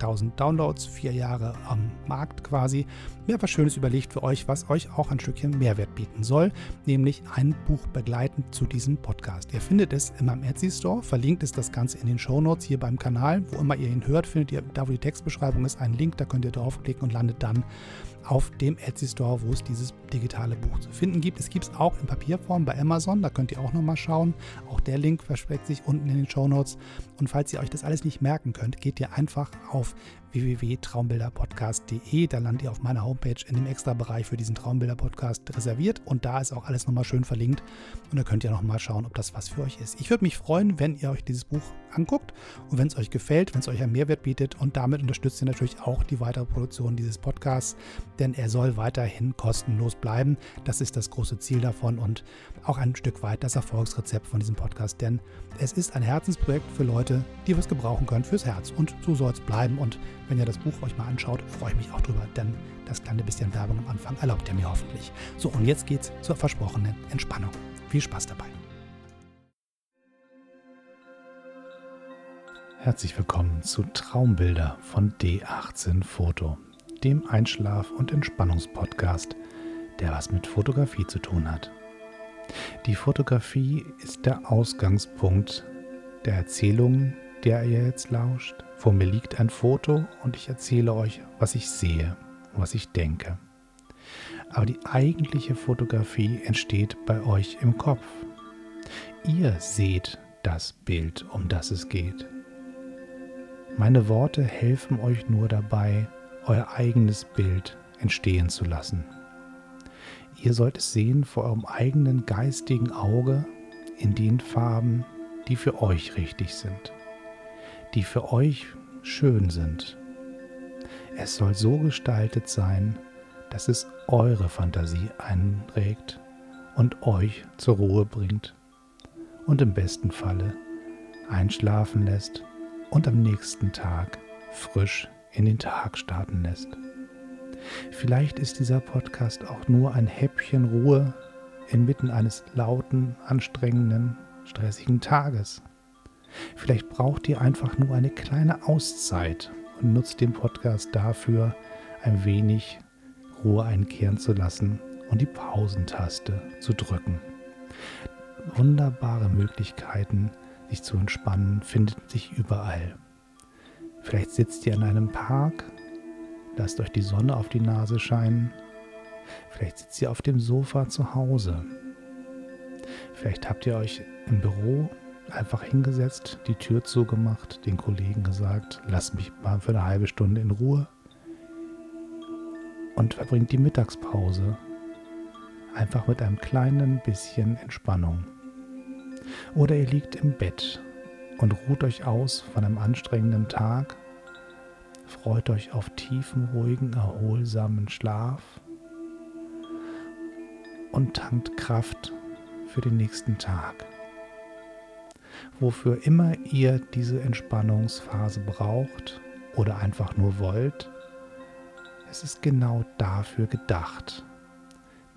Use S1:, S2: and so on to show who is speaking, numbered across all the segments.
S1: 1000 Downloads, vier Jahre am Markt quasi. Mir etwas Schönes überlegt für euch, was euch auch ein Stückchen Mehrwert bieten soll, nämlich ein Buch begleitend zu diesem Podcast. Ihr findet es in meinem Etsy Store, verlinkt ist das Ganze in den Show Notes hier beim Kanal. Wo immer ihr ihn hört, findet ihr, da wo die Textbeschreibung ist, einen Link, da könnt ihr draufklicken und landet dann auf dem Etsy Store, wo es dieses digitale Buch zu finden gibt. Es gibt es auch in Papierform bei Amazon, da könnt ihr auch nochmal schauen. Auch der Link versteckt sich unten in den Show Notes. Und falls ihr euch das alles nicht merken könnt, geht ihr einfach auf www.traumbilderpodcast.de. Da landet ihr auf meiner Homepage in dem Extra-Bereich für diesen Traumbilder-Podcast reserviert. Und da ist auch alles nochmal schön verlinkt. Und da könnt ihr nochmal schauen, ob das was für euch ist. Ich würde mich freuen, wenn ihr euch dieses Buch anguckt und wenn es euch gefällt, wenn es euch einen Mehrwert bietet. Und damit unterstützt ihr natürlich auch die weitere Produktion dieses Podcasts, denn er soll weiterhin kostenlos bleiben. Das ist das große Ziel davon und auch ein Stück weit das Erfolgsrezept von diesem Podcast, denn es ist ein Herzensprojekt für Leute, die was gebrauchen können fürs Herz. Und so soll es bleiben. Und wenn ihr das Buch euch mal anschaut, freue ich mich auch drüber, denn das kleine bisschen Werbung am Anfang erlaubt ihr mir hoffentlich. So, und jetzt geht's zur versprochenen Entspannung. Viel Spaß dabei. Herzlich willkommen zu Traumbilder von D18 Foto, dem Einschlaf- und Entspannungspodcast, der was mit Fotografie zu tun hat. Die Fotografie ist der Ausgangspunkt der Erzählungen, der ihr jetzt lauscht. Vor mir liegt ein Foto und ich erzähle euch, was ich sehe, was ich denke. Aber die eigentliche Fotografie entsteht bei euch im Kopf. Ihr seht das Bild, um das es geht. Meine Worte helfen euch nur dabei, euer eigenes Bild entstehen zu lassen. Ihr sollt es sehen vor eurem eigenen geistigen Auge in den Farben, die für euch richtig sind die für euch schön sind. Es soll so gestaltet sein, dass es eure Fantasie einregt und euch zur Ruhe bringt und im besten Falle einschlafen lässt und am nächsten Tag frisch in den Tag starten lässt. Vielleicht ist dieser Podcast auch nur ein Häppchen Ruhe inmitten eines lauten, anstrengenden, stressigen Tages. Vielleicht braucht ihr einfach nur eine kleine Auszeit und nutzt den Podcast dafür, ein wenig Ruhe einkehren zu lassen und die Pausentaste zu drücken. Wunderbare Möglichkeiten, sich zu entspannen, finden sich überall. Vielleicht sitzt ihr in einem Park, lasst euch die Sonne auf die Nase scheinen. Vielleicht sitzt ihr auf dem Sofa zu Hause. Vielleicht habt ihr euch im Büro einfach hingesetzt, die Tür zugemacht, den Kollegen gesagt, lass mich mal für eine halbe Stunde in Ruhe und verbringt die Mittagspause einfach mit einem kleinen bisschen Entspannung. Oder ihr liegt im Bett und ruht euch aus von einem anstrengenden Tag, freut euch auf tiefen, ruhigen, erholsamen Schlaf und tankt Kraft für den nächsten Tag wofür immer ihr diese Entspannungsphase braucht oder einfach nur wollt. Es ist genau dafür gedacht.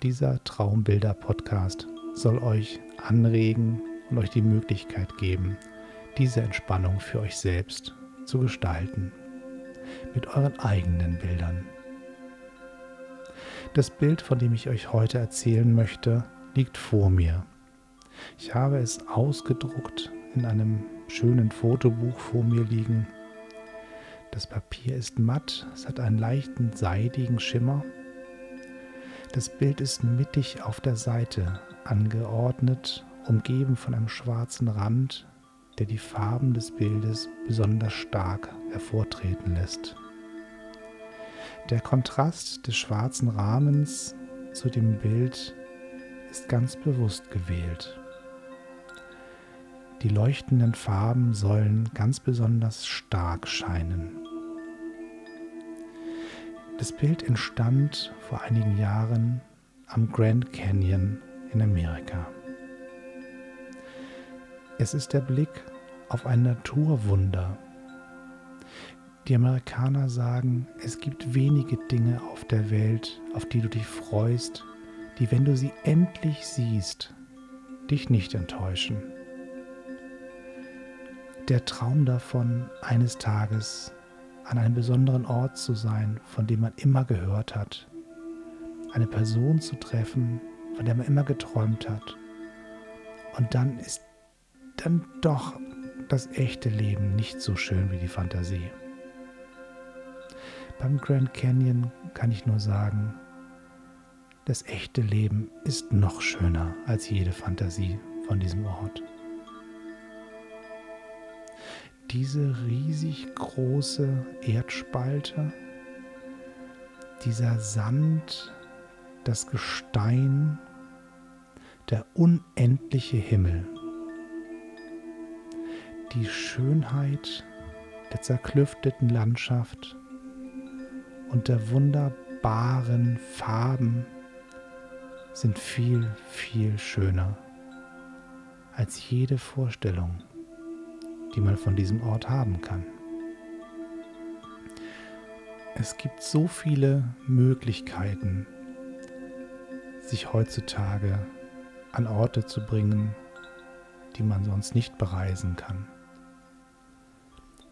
S1: Dieser Traumbilder-Podcast soll euch anregen und euch die Möglichkeit geben, diese Entspannung für euch selbst zu gestalten. Mit euren eigenen Bildern. Das Bild, von dem ich euch heute erzählen möchte, liegt vor mir. Ich habe es ausgedruckt in einem schönen Fotobuch vor mir liegen. Das Papier ist matt, es hat einen leichten seidigen Schimmer. Das Bild ist mittig auf der Seite angeordnet, umgeben von einem schwarzen Rand, der die Farben des Bildes besonders stark hervortreten lässt. Der Kontrast des schwarzen Rahmens zu dem Bild ist ganz bewusst gewählt. Die leuchtenden Farben sollen ganz besonders stark scheinen. Das Bild entstand vor einigen Jahren am Grand Canyon in Amerika. Es ist der Blick auf ein Naturwunder. Die Amerikaner sagen, es gibt wenige Dinge auf der Welt, auf die du dich freust, die, wenn du sie endlich siehst, dich nicht enttäuschen. Der Traum davon, eines Tages an einem besonderen Ort zu sein, von dem man immer gehört hat, eine Person zu treffen, von der man immer geträumt hat. Und dann ist dann doch das echte Leben nicht so schön wie die Fantasie. Beim Grand Canyon kann ich nur sagen, das echte Leben ist noch schöner als jede Fantasie von diesem Ort. Diese riesig große Erdspalte, dieser Sand, das Gestein, der unendliche Himmel, die Schönheit der zerklüfteten Landschaft und der wunderbaren Farben sind viel, viel schöner als jede Vorstellung, die man von diesem Ort haben kann. Es gibt so viele Möglichkeiten, sich heutzutage an Orte zu bringen, die man sonst nicht bereisen kann.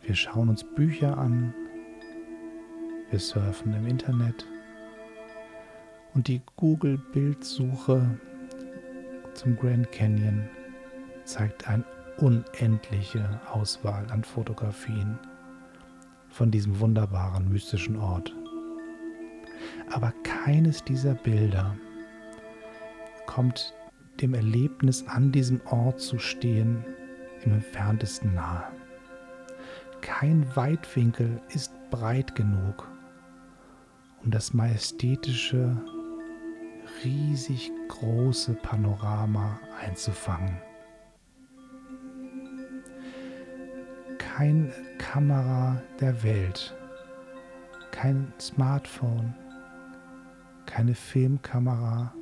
S1: Wir schauen uns Bücher an, wir surfen im Internet und die Google-Bildsuche zum Grand Canyon zeigt eine unendliche Auswahl an Fotografien von diesem wunderbaren mystischen Ort. Aber keines dieser Bilder kommt dem Erlebnis an diesem Ort zu stehen im entferntesten nahe. Kein Weitwinkel ist breit genug, um das majestätische, riesig große Panorama einzufangen. Keine Kamera der Welt, kein Smartphone, keine Filmkamera,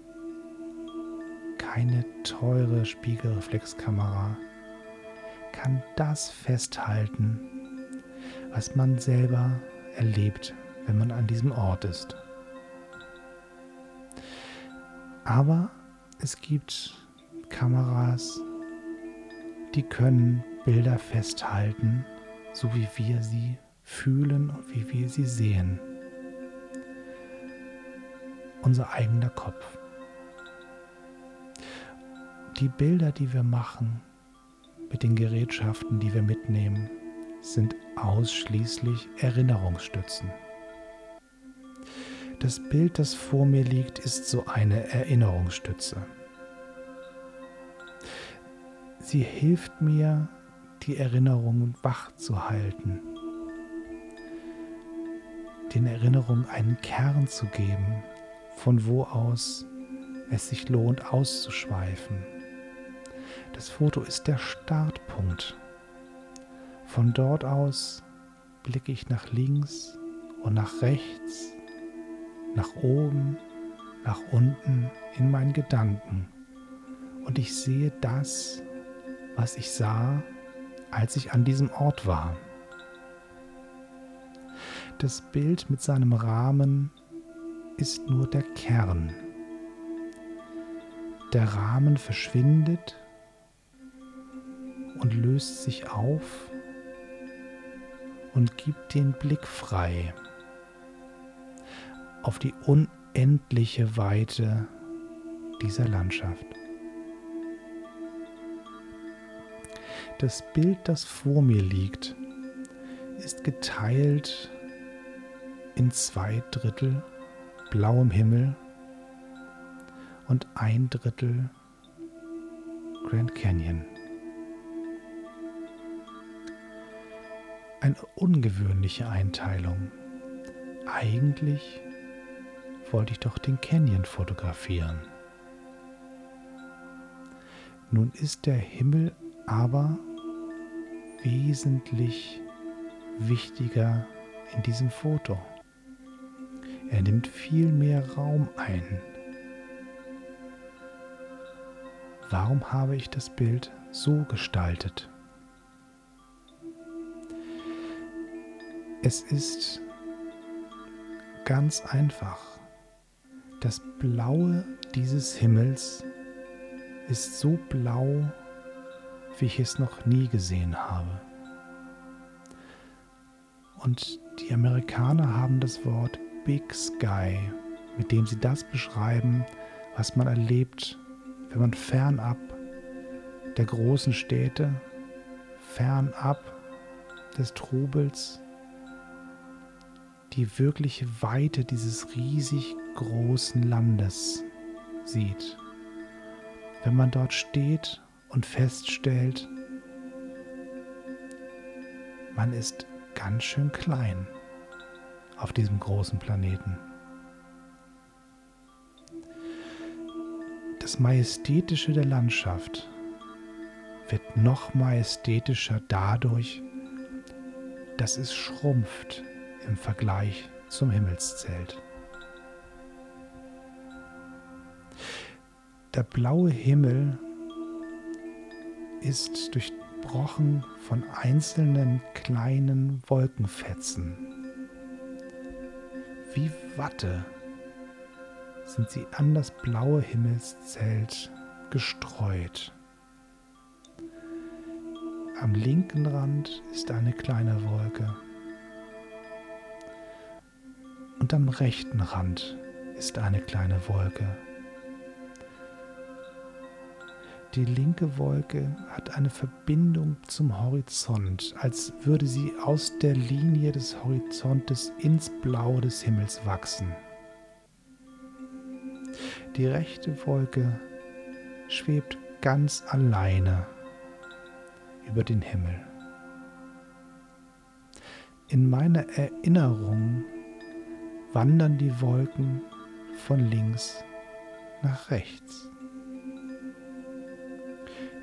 S1: keine teure Spiegelreflexkamera kann das festhalten, was man selber erlebt, wenn man an diesem Ort ist. Aber es gibt Kameras, die können Bilder festhalten, so wie wir sie fühlen und wie wir sie sehen. Unser eigener Kopf. Die Bilder, die wir machen mit den Gerätschaften, die wir mitnehmen, sind ausschließlich Erinnerungsstützen. Das Bild, das vor mir liegt, ist so eine Erinnerungsstütze. Sie hilft mir, die Erinnerungen wach zu halten, den Erinnerungen einen Kern zu geben, von wo aus es sich lohnt auszuschweifen. Das Foto ist der Startpunkt. Von dort aus blicke ich nach links und nach rechts, nach oben, nach unten in meinen Gedanken. Und ich sehe das, was ich sah, als ich an diesem Ort war. Das Bild mit seinem Rahmen ist nur der Kern. Der Rahmen verschwindet und löst sich auf und gibt den Blick frei auf die unendliche Weite dieser Landschaft. Das Bild, das vor mir liegt, ist geteilt in zwei Drittel blauem Himmel und ein Drittel Grand Canyon. Eine ungewöhnliche Einteilung, eigentlich wollte ich doch den Canyon fotografieren. Nun ist der Himmel aber wesentlich wichtiger in diesem Foto. Er nimmt viel mehr Raum ein. Warum habe ich das Bild so gestaltet? Es ist ganz einfach. Das Blaue dieses Himmels ist so blau, wie ich es noch nie gesehen habe. Und die Amerikaner haben das Wort Big Sky, mit dem sie das beschreiben, was man erlebt, wenn man fernab der großen Städte, fernab des Trubels, die wirkliche Weite dieses riesig großen Landes sieht. Wenn man dort steht und feststellt, man ist ganz schön klein auf diesem großen Planeten. Das Majestätische der Landschaft wird noch majestätischer dadurch, dass es schrumpft im Vergleich zum Himmelszelt. Der blaue Himmel ist durchbrochen von einzelnen kleinen Wolkenfetzen. Wie Watte sind sie an das blaue Himmelszelt gestreut. Am linken Rand ist eine kleine Wolke und am rechten Rand ist eine kleine Wolke. Die linke Wolke hat eine Verbindung zum Horizont, als würde sie aus der Linie des Horizontes ins Blau des Himmels wachsen. Die rechte Wolke schwebt ganz alleine über den Himmel. In meiner Erinnerung wandern die Wolken von links nach rechts.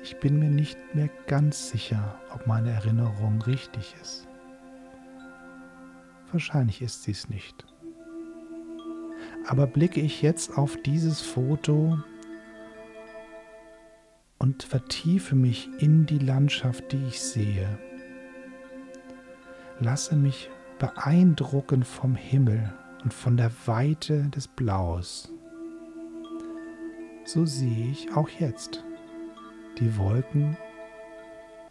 S1: Ich bin mir nicht mehr ganz sicher, ob meine Erinnerung richtig ist. Wahrscheinlich ist sie es nicht. Aber blicke ich jetzt auf dieses Foto und vertiefe mich in die Landschaft, die ich sehe, lasse mich beeindrucken vom Himmel und von der Weite des Blaus. So sehe ich auch jetzt die Wolken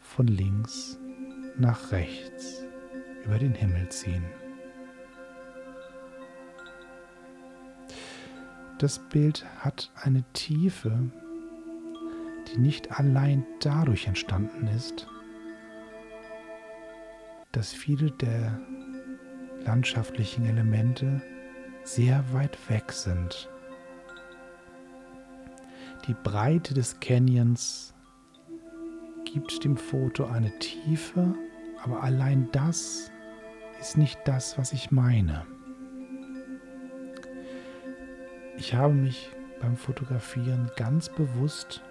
S1: von links nach rechts über den Himmel ziehen. Das Bild hat eine Tiefe, die nicht allein dadurch entstanden ist, dass viele der landschaftlichen Elemente sehr weit weg sind. Die Breite des Canyons gibt dem Foto eine Tiefe, aber allein das ist nicht das, was ich meine. Ich habe mich beim Fotografieren ganz bewusst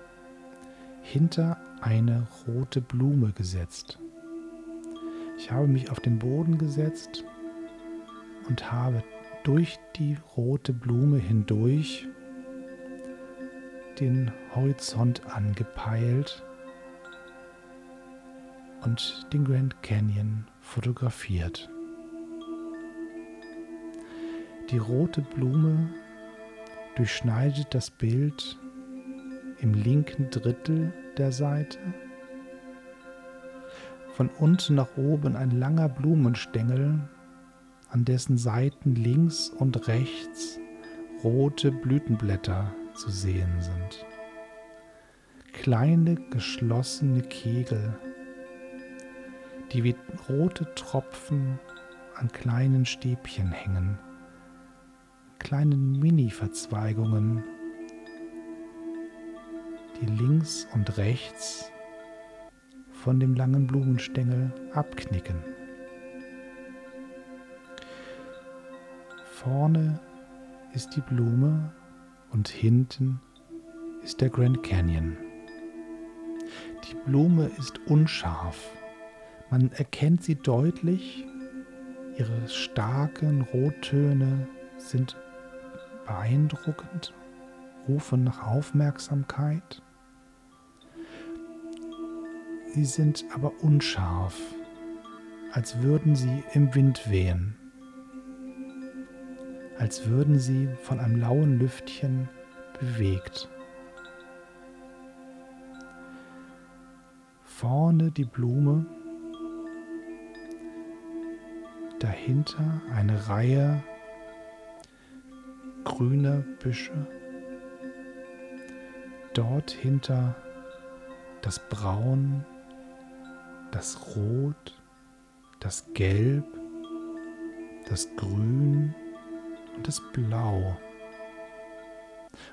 S1: hinter eine rote Blume gesetzt. Ich habe mich auf den Boden gesetzt und habe durch die rote Blume hindurch den Horizont angepeilt und den Grand Canyon fotografiert. Die rote Blume durchschneidet das Bild im linken Drittel der Seite. Von unten nach oben ein langer Blumenstängel, an dessen Seiten links und rechts rote Blütenblätter zu sehen sind. Kleine geschlossene Kegel die wie rote Tropfen an kleinen Stäbchen hängen, kleinen Mini-Verzweigungen, die links und rechts von dem langen Blumenstängel abknicken. Vorne ist die Blume und hinten ist der Grand Canyon. Die Blume ist unscharf. Man erkennt sie deutlich. Ihre starken Rottöne sind beeindruckend, rufen nach Aufmerksamkeit. Sie sind aber unscharf, als würden sie im Wind wehen, als würden sie von einem lauen Lüftchen bewegt. Vorne die Blume, dahinter eine Reihe grüner Büsche, dort hinter das Braun, das Rot, das Gelb, das Grün und das Blau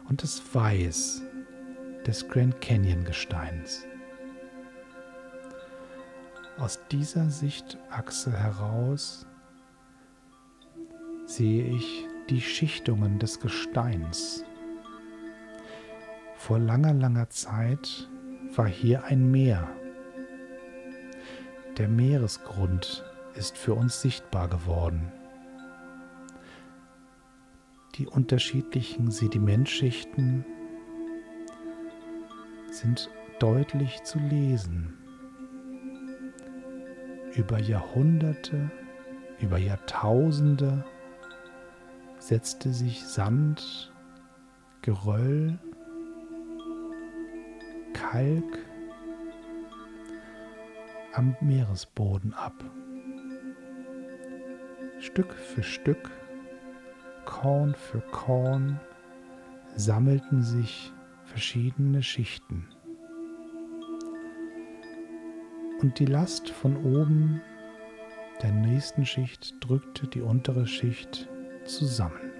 S1: und das Weiß des Grand Canyon Gesteins. Aus dieser Sichtachse heraus sehe ich die Schichtungen des Gesteins. Vor langer, langer Zeit war hier ein Meer. Der Meeresgrund ist für uns sichtbar geworden. Die unterschiedlichen Sedimentschichten sind deutlich zu lesen. Über Jahrhunderte, über Jahrtausende setzte sich Sand, Geröll, Kalk am Meeresboden ab. Stück für Stück, Korn für Korn sammelten sich verschiedene Schichten. Und die Last von oben der nächsten Schicht drückte die untere Schicht zusammen.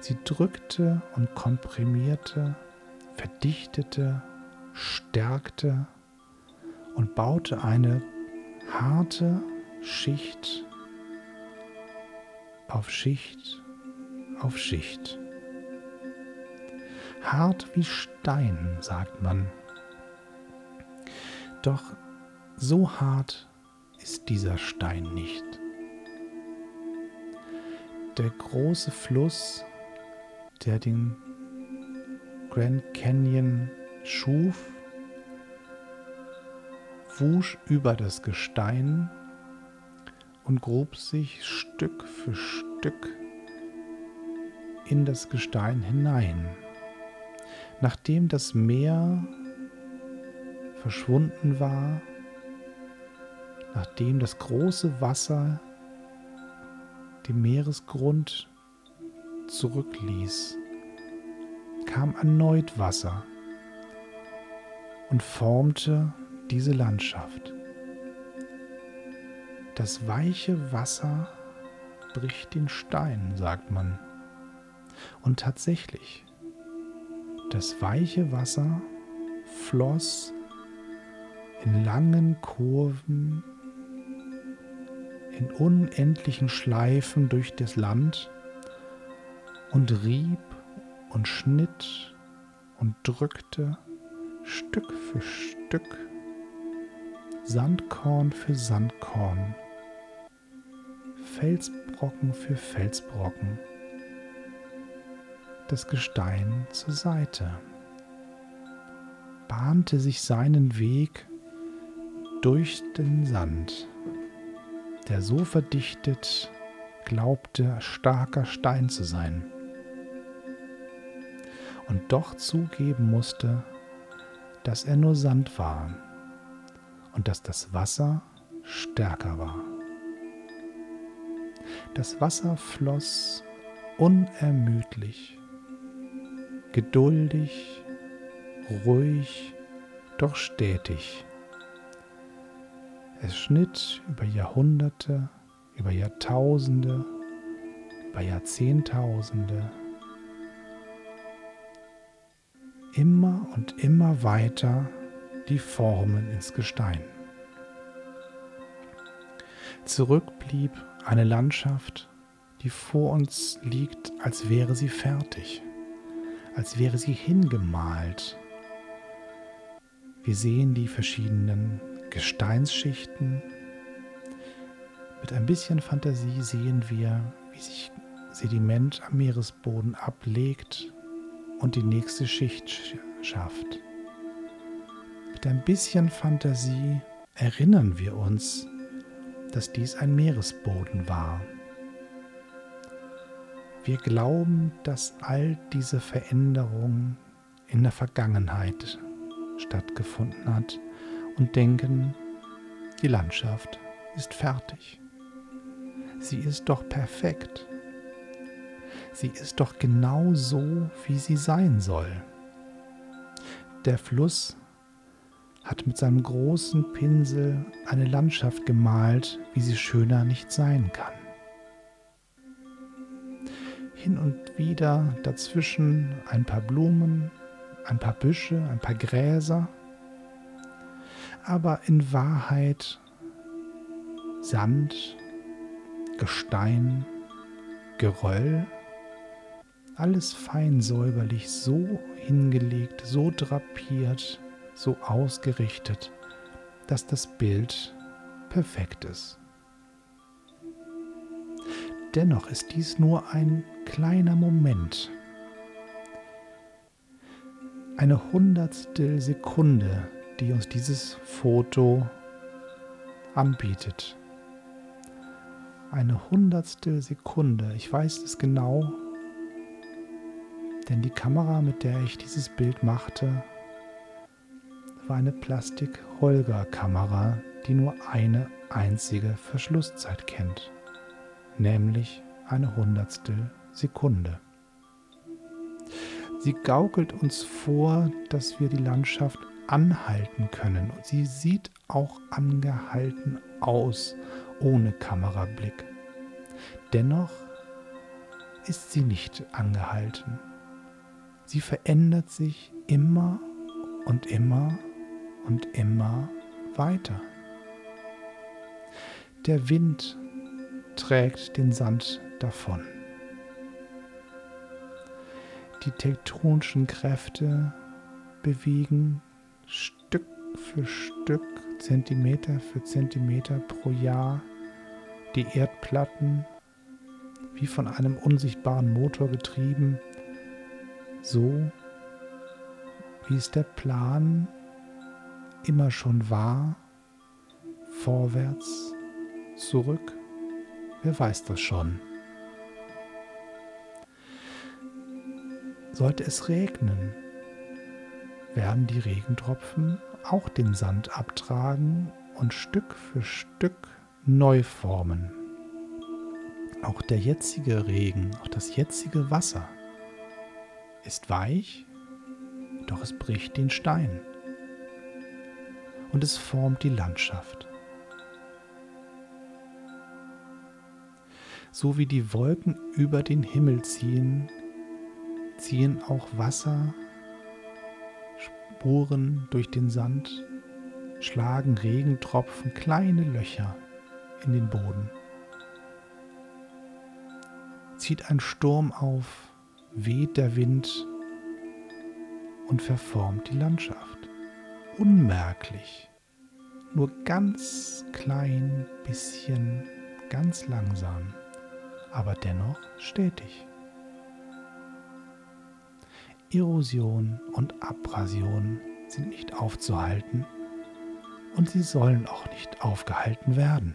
S1: Sie drückte und komprimierte, verdichtete, stärkte und baute eine harte Schicht auf Schicht auf Schicht. Hart wie Stein, sagt man. Doch so hart ist dieser Stein nicht der große Fluss, der den Grand Canyon schuf, wusch über das Gestein und grub sich Stück für Stück in das Gestein hinein. Nachdem das Meer verschwunden war, nachdem das große Wasser dem Meeresgrund zurückließ, kam erneut Wasser und formte diese Landschaft. Das weiche Wasser bricht den Stein, sagt man. Und tatsächlich, das weiche Wasser floss in langen Kurven in unendlichen Schleifen durch das Land und rieb und schnitt und drückte Stück für Stück, Sandkorn für Sandkorn, Felsbrocken für Felsbrocken, das Gestein zur Seite, bahnte sich seinen Weg durch den Sand der so verdichtet glaubte, starker Stein zu sein. Und doch zugeben musste, dass er nur Sand war und dass das Wasser stärker war. Das Wasser floss unermüdlich, geduldig, ruhig, doch stetig. Es schnitt über Jahrhunderte, über Jahrtausende, über Jahrzehntausende immer und immer weiter die Formen ins Gestein. Zurück blieb eine Landschaft, die vor uns liegt, als wäre sie fertig, als wäre sie hingemalt. Wir sehen die verschiedenen Gesteinsschichten. Mit ein bisschen Fantasie sehen wir, wie sich Sediment am Meeresboden ablegt und die nächste Schicht schafft. Mit ein bisschen Fantasie erinnern wir uns, dass dies ein Meeresboden war. Wir glauben, dass all diese Veränderung in der Vergangenheit stattgefunden hat und denken, die Landschaft ist fertig. Sie ist doch perfekt. Sie ist doch genau so, wie sie sein soll. Der Fluss hat mit seinem großen Pinsel eine Landschaft gemalt, wie sie schöner nicht sein kann. Hin und wieder dazwischen ein paar Blumen, ein paar Büsche, ein paar Gräser, aber in Wahrheit Sand, Gestein, Geröll, alles fein säuberlich so hingelegt, so drapiert, so ausgerichtet, dass das Bild perfekt ist. Dennoch ist dies nur ein kleiner Moment, eine Hundertstel Sekunde, die uns dieses Foto anbietet. Eine Hundertstel Sekunde, ich weiß es genau, denn die Kamera, mit der ich dieses Bild machte, war eine Plastik-Holger-Kamera, die nur eine einzige Verschlusszeit kennt, nämlich eine Hundertstel Sekunde. Sie gaukelt uns vor, dass wir die Landschaft anhalten können und sie sieht auch angehalten aus, ohne Kamerablick. Dennoch ist sie nicht angehalten. Sie verändert sich immer und immer und immer weiter. Der Wind trägt den Sand davon. Die tektonischen Kräfte bewegen Stück für Stück, Zentimeter für Zentimeter pro Jahr die Erdplatten wie von einem unsichtbaren Motor getrieben, so wie es der Plan immer schon war, vorwärts, zurück, wer weiß das schon. Sollte es regnen, werden die Regentropfen auch den Sand abtragen und Stück für Stück neu formen. Auch der jetzige Regen, auch das jetzige Wasser ist weich, doch es bricht den Stein und es formt die Landschaft. So wie die Wolken über den Himmel ziehen, ziehen auch Wasser, Spuren durch den Sand, schlagen Regentropfen kleine Löcher in den Boden. Zieht ein Sturm auf, weht der Wind und verformt die Landschaft unmerklich, nur ganz klein bisschen, ganz langsam, aber dennoch stetig. Erosion und Abrasion sind nicht aufzuhalten und sie sollen auch nicht aufgehalten werden.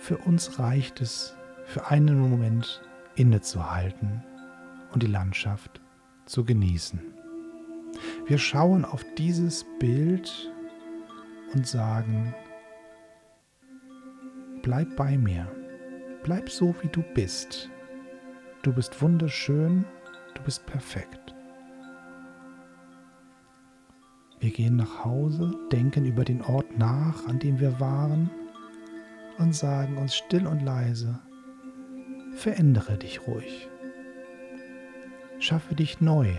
S1: Für uns reicht es, für einen Moment innezuhalten und die Landschaft zu genießen. Wir schauen auf dieses Bild und sagen, bleib bei mir, bleib so, wie du bist. Du bist wunderschön, du bist perfekt. Wir gehen nach Hause, denken über den Ort nach, an dem wir waren und sagen uns still und leise, verändere dich ruhig. Schaffe dich neu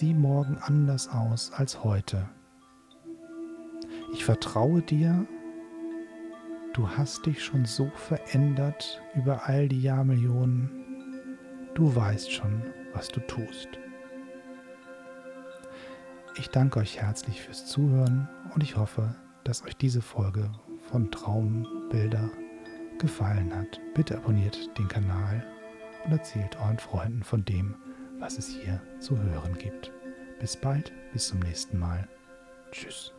S1: sieh morgen anders aus als heute. Ich vertraue dir Du hast dich schon so verändert über all die Jahrmillionen. Du weißt schon, was du tust. Ich danke euch herzlich fürs Zuhören und ich hoffe, dass euch diese Folge von Traumbilder gefallen hat. Bitte abonniert den Kanal und erzählt euren Freunden von dem, was es hier zu hören gibt. Bis bald, bis zum nächsten Mal. Tschüss.